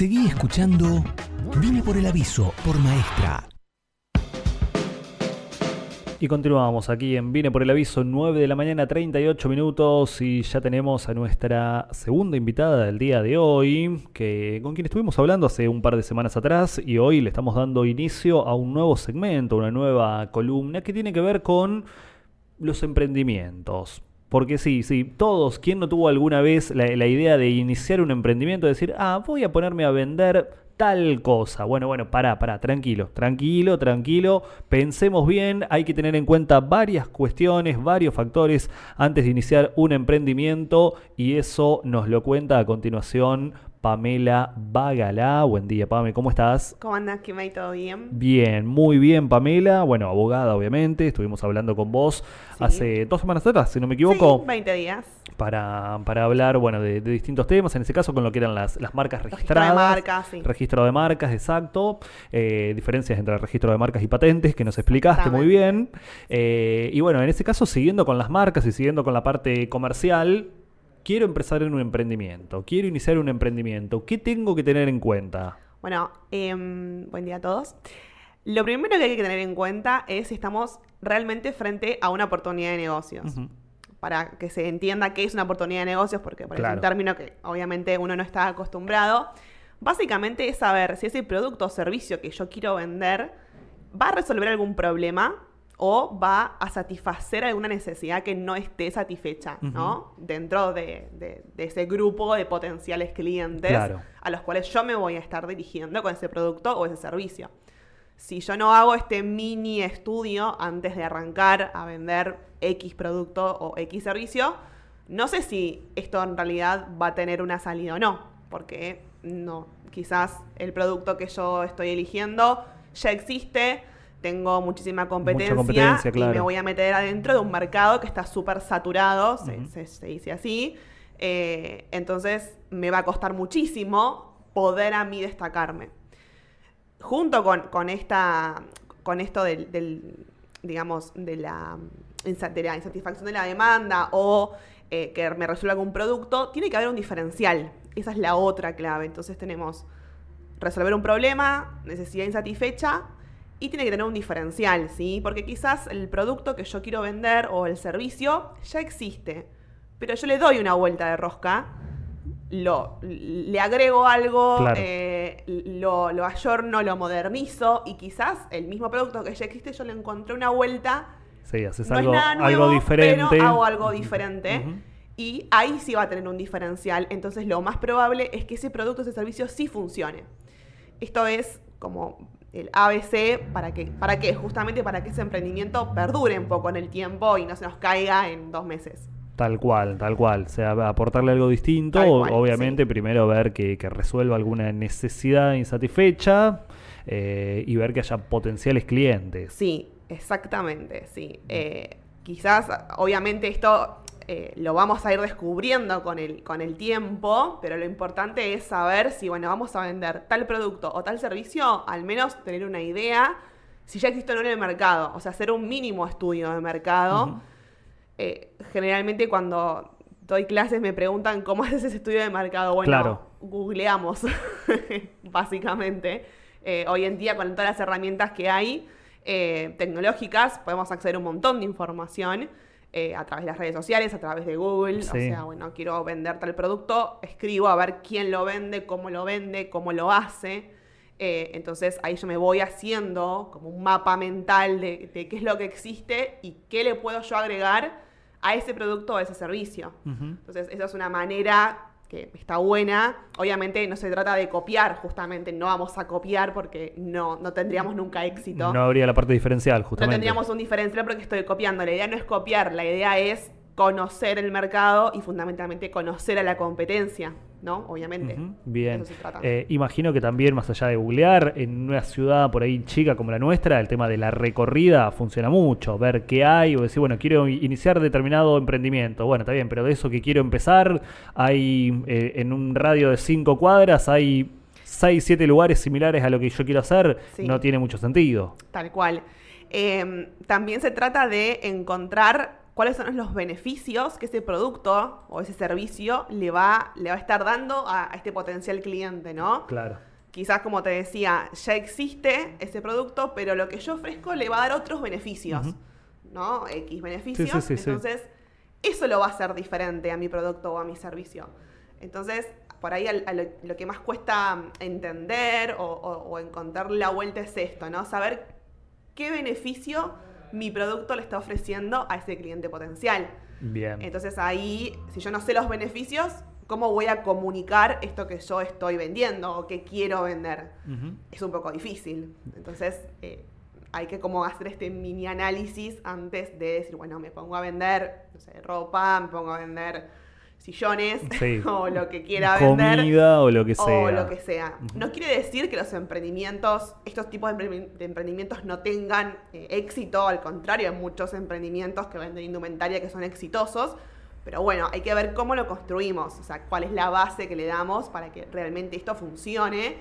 Seguí escuchando Vine por el aviso por Maestra. Y continuamos aquí en Vine por el aviso, 9 de la mañana, 38 minutos, y ya tenemos a nuestra segunda invitada del día de hoy, que con quien estuvimos hablando hace un par de semanas atrás, y hoy le estamos dando inicio a un nuevo segmento, una nueva columna que tiene que ver con los emprendimientos. Porque sí, sí, todos, ¿quién no tuvo alguna vez la, idea de iniciar un emprendimiento, de decir, ah, voy a ponerme a vender tal cosa. Bueno, bueno, pará, pará, tranquilo, tranquilo, tranquilo. Pensemos bien, hay que tener en cuenta varias cuestiones, varios factores antes de iniciar un emprendimiento y eso nos lo cuenta a continuación Pamela Bagalá. Buen día, Pame, ¿cómo estás? ¿Cómo andas, Kimay? ¿Todo bien? Bien, muy bien, Pamela. Bueno, abogada, obviamente. Estuvimos hablando con vos hace dos semanas atrás, si no me equivoco. Sí, 20 días. Para, para hablar, bueno, de, distintos temas, en ese caso con lo que eran las, las marcas registradas. Registro de marcas, sí. Registro de marcas, exacto. Eh, diferencias entre el registro de marcas y patentes, que nos explicaste muy bien. Eh, y bueno, en ese caso, siguiendo con las marcas y siguiendo con la parte comercial, quiero empezar en un emprendimiento, quiero iniciar un emprendimiento, ¿qué tengo que tener en cuenta? Bueno, em, buen día a todos. Lo primero que hay que tener en cuenta es si estamos realmente frente a una oportunidad de negocios. Para que se entienda qué es una oportunidad de negocios, porque es un término que obviamente uno no está acostumbrado. Básicamente es saber si ese producto o servicio que yo quiero vender va a resolver algún problema o va a satisfacer alguna necesidad que no esté satisfecha, ¿no? Dentro de, ese grupo de potenciales clientes a los cuales yo me voy a estar dirigiendo con ese producto o ese servicio. Si yo no hago este mini estudio antes de arrancar a vender X producto o X servicio, no sé si esto en realidad va a tener una salida o no, porque no, quizás el producto que yo estoy eligiendo ya existe, tengo muchísima competencia, y me voy a meter adentro de un mercado que está súper saturado, se, dice así. Eh, entonces me va a costar muchísimo poder a mí destacarme. Junto con, esta, con esto del, digamos, de la, insatisfacción de la demanda o eh, que me resuelva algún producto, tiene que haber un diferencial. Esa es la otra clave. Entonces tenemos resolver un problema, necesidad insatisfecha, y tiene que tener un diferencial, ¿sí? Porque quizás el producto que yo quiero vender o el servicio ya existe, pero yo le doy una vuelta de rosca, lo, le agrego algo, eh, lo, lo ayorno, lo modernizo y quizás el mismo producto que ya existe yo le encontré una vuelta. Sí, haces algo, algo diferente. Pero hago algo diferente. Y ahí sí va a tener un diferencial. Entonces lo más probable es que ese producto, ese servicio sí funcione. Esto es como el ABC para que, para que, justamente para que ese emprendimiento perdure un poco en el tiempo y no se nos caiga en dos meses. Tal cual, tal cual. O sea, aportarle algo distinto, obviamente primero ver que, resuelva alguna necesidad insatisfecha eh, y ver que haya potenciales clientes. Sí, exactamente, sí. Eh, quizás, obviamente esto eh, lo vamos a ir descubriendo con el, con el tiempo, pero lo importante es saber si, bueno, vamos a vender tal producto o tal servicio, al menos tener una idea si ya existe o no en el mercado, o sea, hacer un mínimo estudio de mercado. Eh, generalmente cuando doy clases me preguntan cómo haces ese estudio de mercado. Bueno, googleamos, básicamente. Eh, hoy en día, con todas las herramientas que hay tecnológicas, podemos acceder a un montón de información. Eh, a través de las redes sociales, a través de Google. O sea, bueno, quiero vender tal producto, escribo a ver quién lo vende, cómo lo vende, cómo lo hace. Eh, entonces ahí yo me voy haciendo como un mapa mental de, qué es lo que existe y qué le puedo yo agregar a ese producto o a ese servicio. Entonces, esa es una manera que está buena. Obviamente no se trata de copiar, justamente no vamos a copiar porque no, no tendríamos nunca éxito. No habría la parte diferencial, justamente. No tendríamos un diferencial porque estoy copiando. La idea no es copiar, la idea es conocer el mercado y fundamentalmente conocer a la competencia. ¿no? Obviamente. Bien. Eh, imagino que también, más allá de googlear, en una ciudad por ahí chica como la nuestra, el tema de la recorrida funciona mucho. Ver qué hay o decir, bueno, quiero iniciar determinado emprendimiento. Bueno, está bien, pero de eso que quiero empezar, hay eh, en un radio de cinco cuadras, hay seis, siete lugares similares a lo que yo quiero hacer. No tiene mucho sentido. Tal cual. Em, también se trata de encontrar cuáles son los beneficios que ese producto o ese servicio le va, le va a estar dando a, a este potencial cliente, ¿no? Claro. Quizás, como te decía, ya existe ese producto, pero lo que yo ofrezco le va a dar otros beneficios. ¿no? X beneficios. Sí, sí, sí, sí. Entonces, eso lo va a hacer diferente a mi producto o a mi servicio. Entonces, por ahí a lo, lo que más cuesta entender o, o- o encontrar la vuelta es esto, ¿no? Saber qué beneficio mi producto le está ofreciendo a ese cliente potencial. Bien. Entonces ahí, si yo no sé los beneficios, ¿cómo voy a comunicar esto que yo estoy vendiendo o que quiero vender? Es un poco difícil. Entonces eh, hay que como hacer este mini análisis antes de decir, bueno, me pongo a vender, no sé, ropa, me pongo a vender sillones Sí. o lo que quiera vender. Comida o lo que sea. O lo que sea. Ujú. No quiere decir que los emprendimientos, estos tipos de emprendimientos no tengan eh, éxito, al contrario, hay muchos emprendimientos que venden indumentaria que son exitosos, pero bueno, hay que ver cómo lo construimos, o sea, cuál es la base que le damos para que realmente esto funcione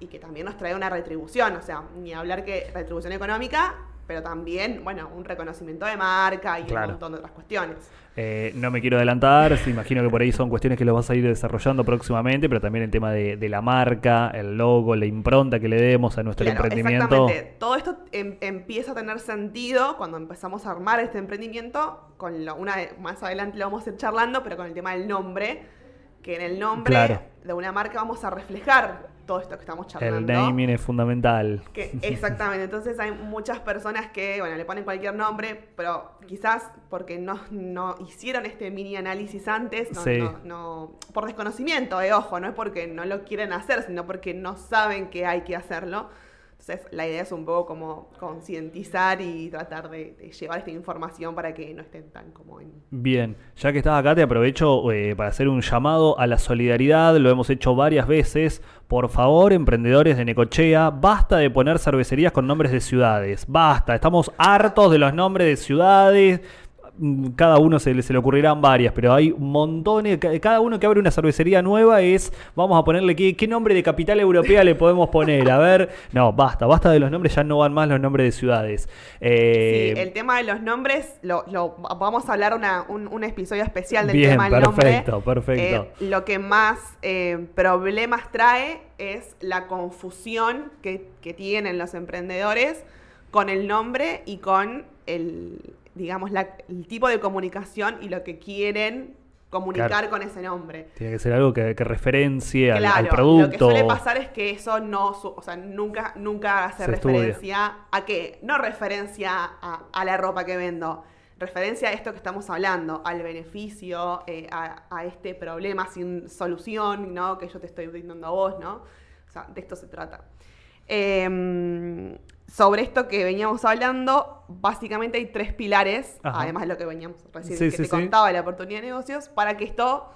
y que también nos traiga una retribución, o sea, ni hablar que retribución económica, pero también, bueno, un reconocimiento de marca y Claro. un montón de otras cuestiones. Eh, no me quiero adelantar, imagino que por ahí son cuestiones que los vas a ir desarrollando próximamente, pero también el tema de, de la marca, el logo, la impronta que le demos a nuestro Claro, emprendimiento. Exactamente. Todo esto em- empieza a tener sentido cuando empezamos a armar este emprendimiento. Con lo- una más adelante lo vamos a ir charlando, pero con el tema del nombre. Que en el nombre Claro. de una marca vamos a reflejar todo esto que estamos charlando. El naming es fundamental. Que- exactamente, entonces hay muchas personas que, bueno, le ponen cualquier nombre, pero quizás porque no, no hicieron este mini análisis antes, no, Sí. no- no- por desconocimiento, eh, ojo, no es porque no lo quieren hacer, sino porque no saben que hay que hacerlo. Entonces, la idea es un poco como concientizar y tratar de, de llevar esta información para que no estén tan como en... Bien, ya que estás acá te aprovecho eh, para hacer un llamado a la solidaridad, lo hemos hecho varias veces. Por favor, emprendedores de Necochea, basta de poner cervecerías con nombres de ciudades, basta, estamos hartos de los nombres de ciudades. Mm, Cada uno se le, se le ocurrirán varias, pero hay montones. ca- Cada uno que abre una cervecería nueva es. Vamos a ponerle qué, qué nombre de capital europea le podemos poner. A ver. No, basta, basta de los nombres, ya no van más los nombres de ciudades. Eh, Sí, el tema de los nombres, lo, lo- vamos a hablar una- un, un episodio especial del Bien, tema del perfecto, nombre. perfecto. Eh, lo que más eh, problemas trae es la confusión que, que tienen los emprendedores con el nombre y con el, digamos, la- el tipo de comunicación y lo que quieren comunicar Claro. con ese nombre. Tiene que ser algo que, que referencie al, al Claro, producto. lo que suele pasar es que eso no, su- o sea, nunca, nunca hace Se estudia. referencia a qué, no referencia a, a la ropa que vendo, referencia a esto que estamos hablando, al beneficio, eh, a, a este problema sin solución, ¿no? Que yo te estoy brindando a vos, ¿no? O sea, de esto se trata. Em, sobre esto que veníamos hablando, básicamente hay tres pilares, Ajá. además de lo que veníamos recién, Sí, que sí, te sí. contaba de la oportunidad de negocios, para que esto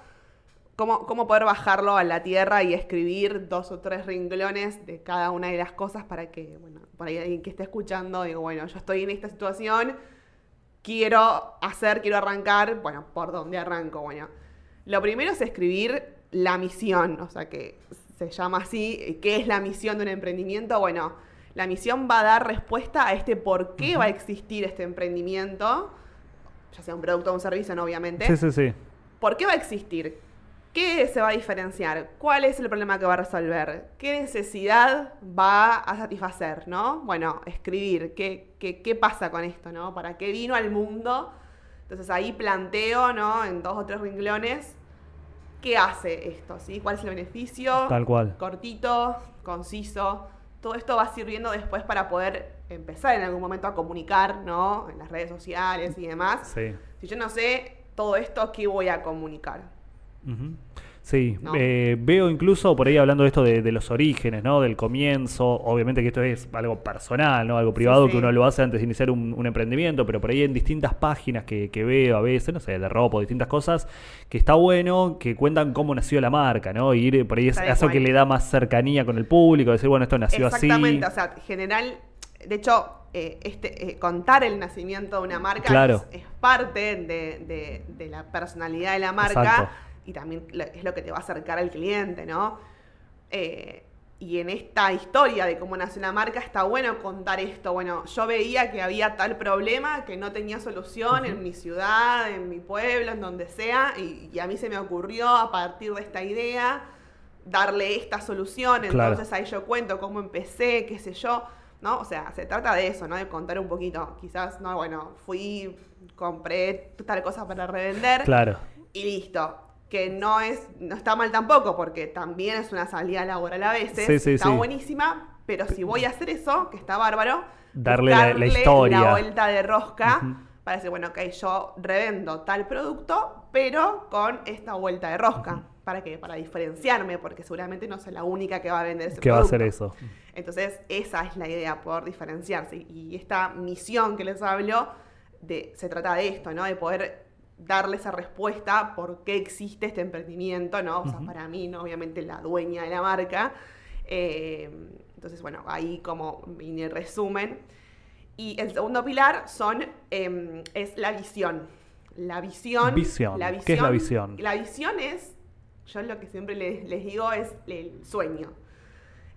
cómo, cómo poder bajarlo a la tierra y escribir dos o tres renglones de cada una de las cosas para que, bueno, por ahí alguien que esté escuchando, digo, bueno, yo estoy en esta situación, quiero hacer, quiero arrancar, bueno, ¿por dónde arranco? Bueno, lo primero es escribir la misión, o sea, que se llama así, ¿qué es la misión de un emprendimiento? Bueno, la misión va a dar respuesta a este por qué va a existir este emprendimiento, ya sea un producto o un servicio, ¿no? obviamente. Sí, sí, sí. ¿Por qué va a existir? ¿Qué se va a diferenciar? ¿Cuál es el problema que va a resolver? ¿Qué necesidad va a satisfacer? ¿no? Bueno, escribir. ¿Qué, qué, qué pasa con esto? ¿no? ¿Para qué vino al mundo? Entonces ahí planteo ¿no? en dos o tres renglones qué hace esto, ¿sí? ¿Cuál es el beneficio? Tal cual. Cortito, conciso. Todo esto va sirviendo después para poder empezar en algún momento a comunicar, ¿no? En las redes sociales y demás. Sí. Si yo no sé todo esto, ¿qué voy a comunicar? Sí, ¿No? eh, veo incluso por ahí hablando de esto de, de los orígenes, ¿no? Del comienzo. Obviamente que esto es algo personal, ¿no? Algo privado sí. que uno lo hace antes de iniciar un, un emprendimiento, pero por ahí en distintas páginas que, que veo a veces, no sé, de ropa o distintas cosas, que está bueno que cuentan cómo nació la marca, ¿no? Y ir por ahí es Tal eso cual. que le da más cercanía con el público, decir, bueno, esto nació así. Exactamente, o sea, general, de hecho, eh, este, eh, contar el nacimiento de una marca Claro. es, es parte de, de- de la personalidad de la marca Exacto. Y también es lo que te va a acercar al cliente, ¿no? Eh, y en esta historia de cómo nació la marca está bueno contar esto. Bueno, yo veía que había tal problema que no tenía solución en mi ciudad, en mi pueblo, en donde sea, y, y a mí se me ocurrió a partir de esta idea darle esta solución. Claro. Entonces ahí yo cuento cómo empecé, qué sé yo. ¿No? O sea, se trata de eso, ¿no? De contar un poquito. Quizás, no, bueno, fui, compré tal cosa para revender Claro. y listo. Que no es, no está mal tampoco, porque también es una salida laboral a veces. Sí, sí, está sí. buenísima, pero si voy a hacer eso, que está bárbaro, Darle la- historia. La vuelta de rosca Ujú. para decir, bueno, ok, yo revendo tal producto, pero con esta vuelta de rosca. ¿Para qué? Para diferenciarme, porque seguramente no soy la única que va a vender ese ¿Qué va a hacer eso? Entonces, esa es la idea, poder diferenciarse. Y esta misión que les hablo, de, se trata de esto, ¿no? De poder darle esa respuesta por qué existe este emprendimiento, ¿no? O sea, para mí, ¿no? obviamente, la dueña de la marca. Eh, entonces, bueno, ahí como mini resumen. Y el segundo pilar son, eh, es la visión. La visión. Visión. La ¿Qué es la visión? La visión es, yo lo que siempre les, les digo es el sueño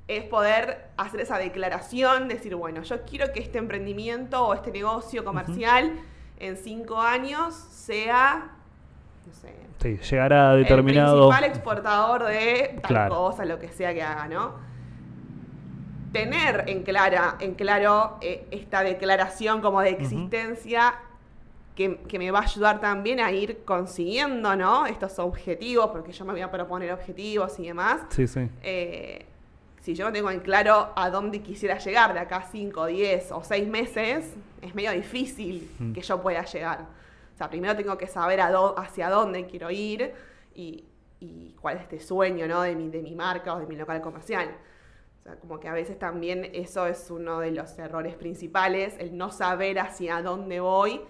es poder hacer esa declaración, decir, bueno, yo quiero que este emprendimiento o este negocio comercial en cinco años sea, no sé, Sí, llegará a determinado. el principal exportador de tal Claro. cosa, lo que sea que haga, ¿no? Tener en, clara, en claro eh, esta declaración como de existencia que, que me va a ayudar también a ir consiguiendo, ¿no? Estos objetivos, porque yo me voy a proponer objetivos y demás. Sí, sí. Eh, si yo no tengo en claro a dónde quisiera llegar de acá a 5, 10 o 6 meses, es medio difícil Mm. que yo pueda llegar. O sea, primero tengo que saber a hacia dónde quiero ir y, y cuál es este sueño ¿no? de, mi, de mi marca o de mi local comercial. O sea, como que a veces también eso es uno de los errores principales, el no saber hacia dónde voy,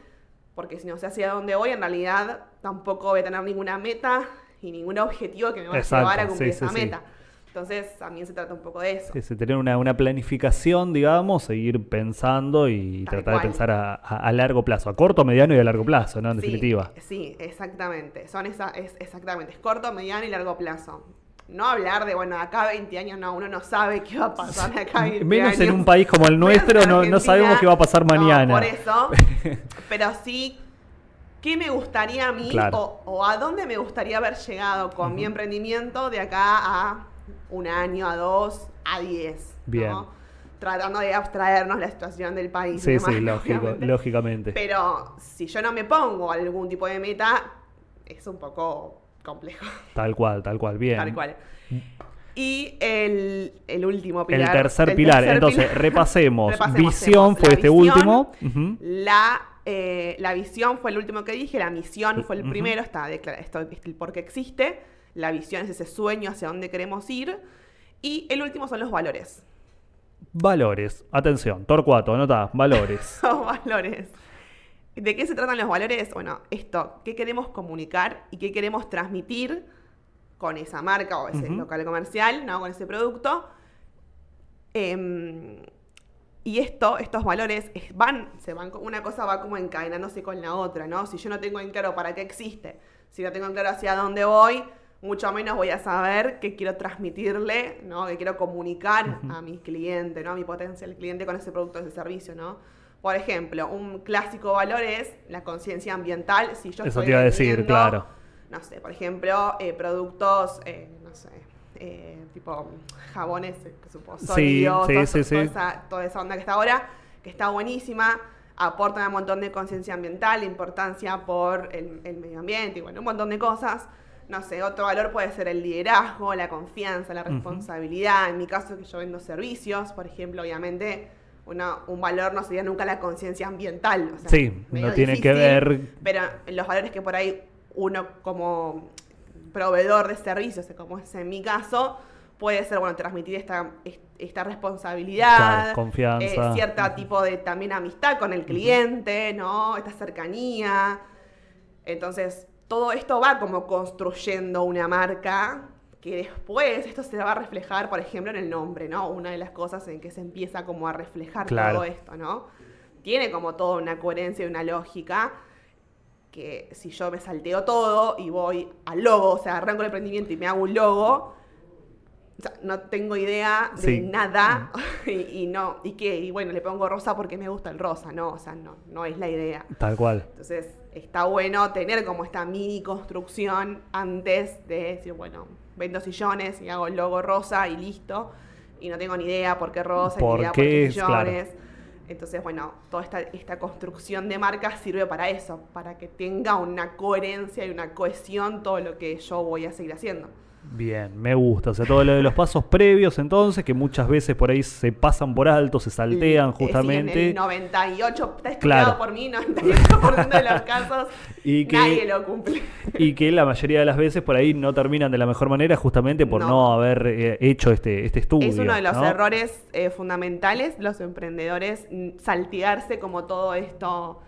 porque si no sé hacia dónde voy, en realidad tampoco voy a tener ninguna meta y ningún objetivo que me va a llevar a cumplir sí, sí, esa sí. meta. Entonces, también se trata un poco de eso. Sí, sí, tener una, una planificación, digamos, seguir pensando y Tal tratar de pensar a, largo plazo, a corto, mediano y a largo plazo, ¿no? En Sí, definitiva. Sí, exactamente. Son esa, es, exactamente. Es corto, mediano y largo plazo. No hablar de, bueno, acá 20 años, no, uno no sabe qué va a pasar acá 20 Menos en un país como el nuestro, no, no sabemos qué va a pasar No, mañana. por eso. Pero sí, ¿qué me gustaría a mí Claro. o, o a dónde me gustaría haber llegado con mi emprendimiento de acá a un año, a dos, a diez? Bien. ¿no? Tratando de abstraernos la situación del país. Sí, demás, sí, lógico, obviamente. lógicamente. Pero si yo no me pongo algún tipo de meta, es un poco complejo. Tal cual, tal cual, bien. Tal cual. Y el, el último El pilar. tercer pilar, tercer entonces pilar- repasemos. Repasemos, Visión fue la este visión, último. La, eh, la visión fue el último que dije, la misión fue el primero, está declara- esto es el por qué existe. La visión es ese sueño hacia dónde queremos ir. Y el último son los valores. Valores. Atención, Torcuato, anota, valores. Valores. ¿De qué se tratan los valores? Bueno, esto, ¿qué queremos comunicar y qué queremos transmitir con esa marca o ese local comercial, ¿no? Con ese producto. Em, y esto, estos valores es- van, se van, una cosa va como encadenándose con la otra, ¿no? Si yo no tengo en claro para qué existe, si no tengo en claro hacia dónde voy, mucho menos voy a saber qué quiero transmitirle, ¿no? Qué quiero comunicar a mi cliente, ¿no? A mi potencial cliente con ese producto, ese servicio, ¿no? Por ejemplo, un clásico valor es la conciencia ambiental. Si yo Eso estoy te iba a decir, claro. No sé, por ejemplo, eh, productos, eh, no sé, eh, tipo jabones, eh, que supo, Sí, sólidos, sí, toda, sí, sí. toda esa, toda esa onda que está ahora, que está buenísima, aporta un montón de conciencia ambiental, importancia por el, el medio ambiente y bueno, un montón de cosas. No sé, otro valor puede ser el liderazgo, la confianza, la responsabilidad. En mi caso, que yo vendo servicios, por ejemplo, obviamente, una- un valor no sería nunca la conciencia ambiental. o sea, Sí, no tiene que ver- Pero los valores que por ahí uno como proveedor de servicios, como es en mi caso, puede ser, bueno, transmitir esta, est- esta responsabilidad, Claro, confianza. eh, cierta tipo de también amistad con el cliente, ¿no? Esta cercanía. Entonces, todo esto va como construyendo una marca que después esto se va a reflejar, por ejemplo, en el nombre, ¿no? Una de las cosas en que se empieza como a reflejar Claro. todo esto, ¿no? Tiene como toda una coherencia y una lógica que si yo me salteo todo y voy al logo, o sea, arranco el emprendimiento y me hago un logo, o sea, no tengo idea de Sí. nada y, y no, y que, y bueno, le pongo rosa porque me gusta el rosa, no, o sea, no, no es la idea. Tal cual. Entonces, está bueno tener como esta mini construcción antes de decir, bueno, vendo sillones y hago el logo rosa y listo. Y no tengo ni idea por qué rosa, ¿Por ni idea qué por qué es? Claro. sillones. Entonces, bueno, toda esta, esta construcción de marca sirve para eso, para que tenga una coherencia y una cohesión todo lo que yo voy a seguir haciendo. Bien, me gusta. O sea, todo lo de los pasos previos, entonces, que muchas veces por ahí se pasan por alto, se saltean Eh, sí, justamente. en el 98, está Claro. por mí, 98% de los casos Y que- nadie lo cumple. Y que la mayoría de las veces por ahí no terminan de la mejor manera justamente por no, No. haber eh, hecho este, este estudio. Es uno de los ¿no? errores eh, fundamentales los emprendedores, mm, saltearse como todo esto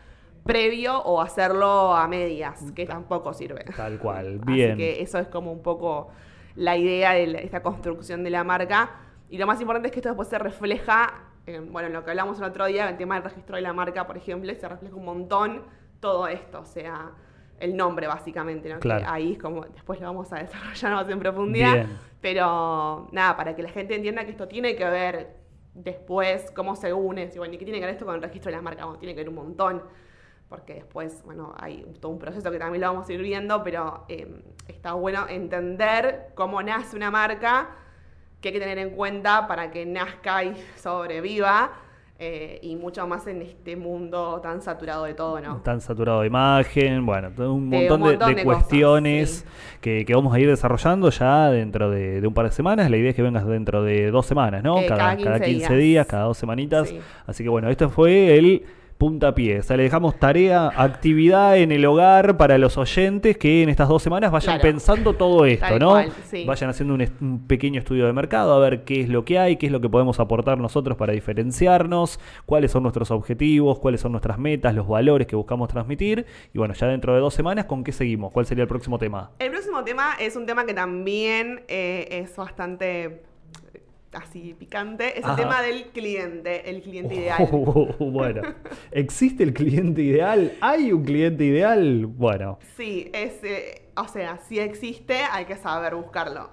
previo o hacerlo a medias, que tampoco sirve. Tal cual, Así bien. que eso es como un poco la idea de la- esta construcción de la marca. Y lo más importante es que esto después se refleja, en, bueno, en lo que hablamos el otro día, el tema del registro de la marca, por ejemplo, se refleja un montón todo esto, o sea, el nombre básicamente, ¿no? Que ahí es como, después lo vamos a desarrollar más en profundidad. Bien. Pero nada, para que la gente entienda que esto tiene que ver después cómo se une, bueno, y qué tiene que ver esto con el registro de la marca, bueno, tiene que ver un montón, porque después, bueno, hay todo un proceso que también lo vamos a ir viendo, pero eh, está bueno entender cómo nace una marca, que hay que tener en cuenta para que nazca y sobreviva, eh, y mucho más en este mundo tan saturado de todo, ¿no? Tan saturado de imagen, bueno, un De montón, un de- montón de, de cosas, cuestiones sí. que, que vamos a ir desarrollando ya dentro de, un par de semanas. La idea es que vengas dentro de dos semanas, ¿no? Eh, cada 15 días. días. cada dos semanitas. Sí. Así que bueno, esto fue el puntapié. O sea, le dejamos tarea, actividad en el hogar para los oyentes que en estas dos semanas vayan Claro. pensando todo esto, Tal ¿no? cual, sí. Vayan haciendo un, pequeño estudio de mercado, a ver qué es lo que hay, qué es lo que podemos aportar nosotros para diferenciarnos, cuáles son nuestros objetivos, cuáles son nuestras metas, los valores que buscamos transmitir. Y bueno, ya dentro de dos semanas, ¿con qué seguimos? ¿Cuál sería el próximo tema? El próximo tema es un tema que también eh, es bastante así picante. Es Ajá. el tema del cliente, el cliente ideal. bueno, ¿existe el cliente ideal? ¿Hay un cliente ideal? Bueno, Sí, es, eh, o sea, si existe, hay que saber buscarlo.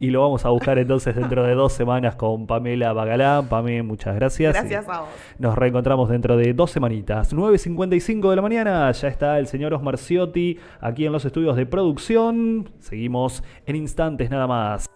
y lo vamos a buscar entonces dentro de dos semanas con Pamela Bagalá. Pame, muchas gracias. Gracias a vos. Nos reencontramos dentro de dos semanitas. 9.55 de la mañana. Ya está el señor Osmar Ciotti aquí en los estudios de producción. Seguimos en instantes nada más.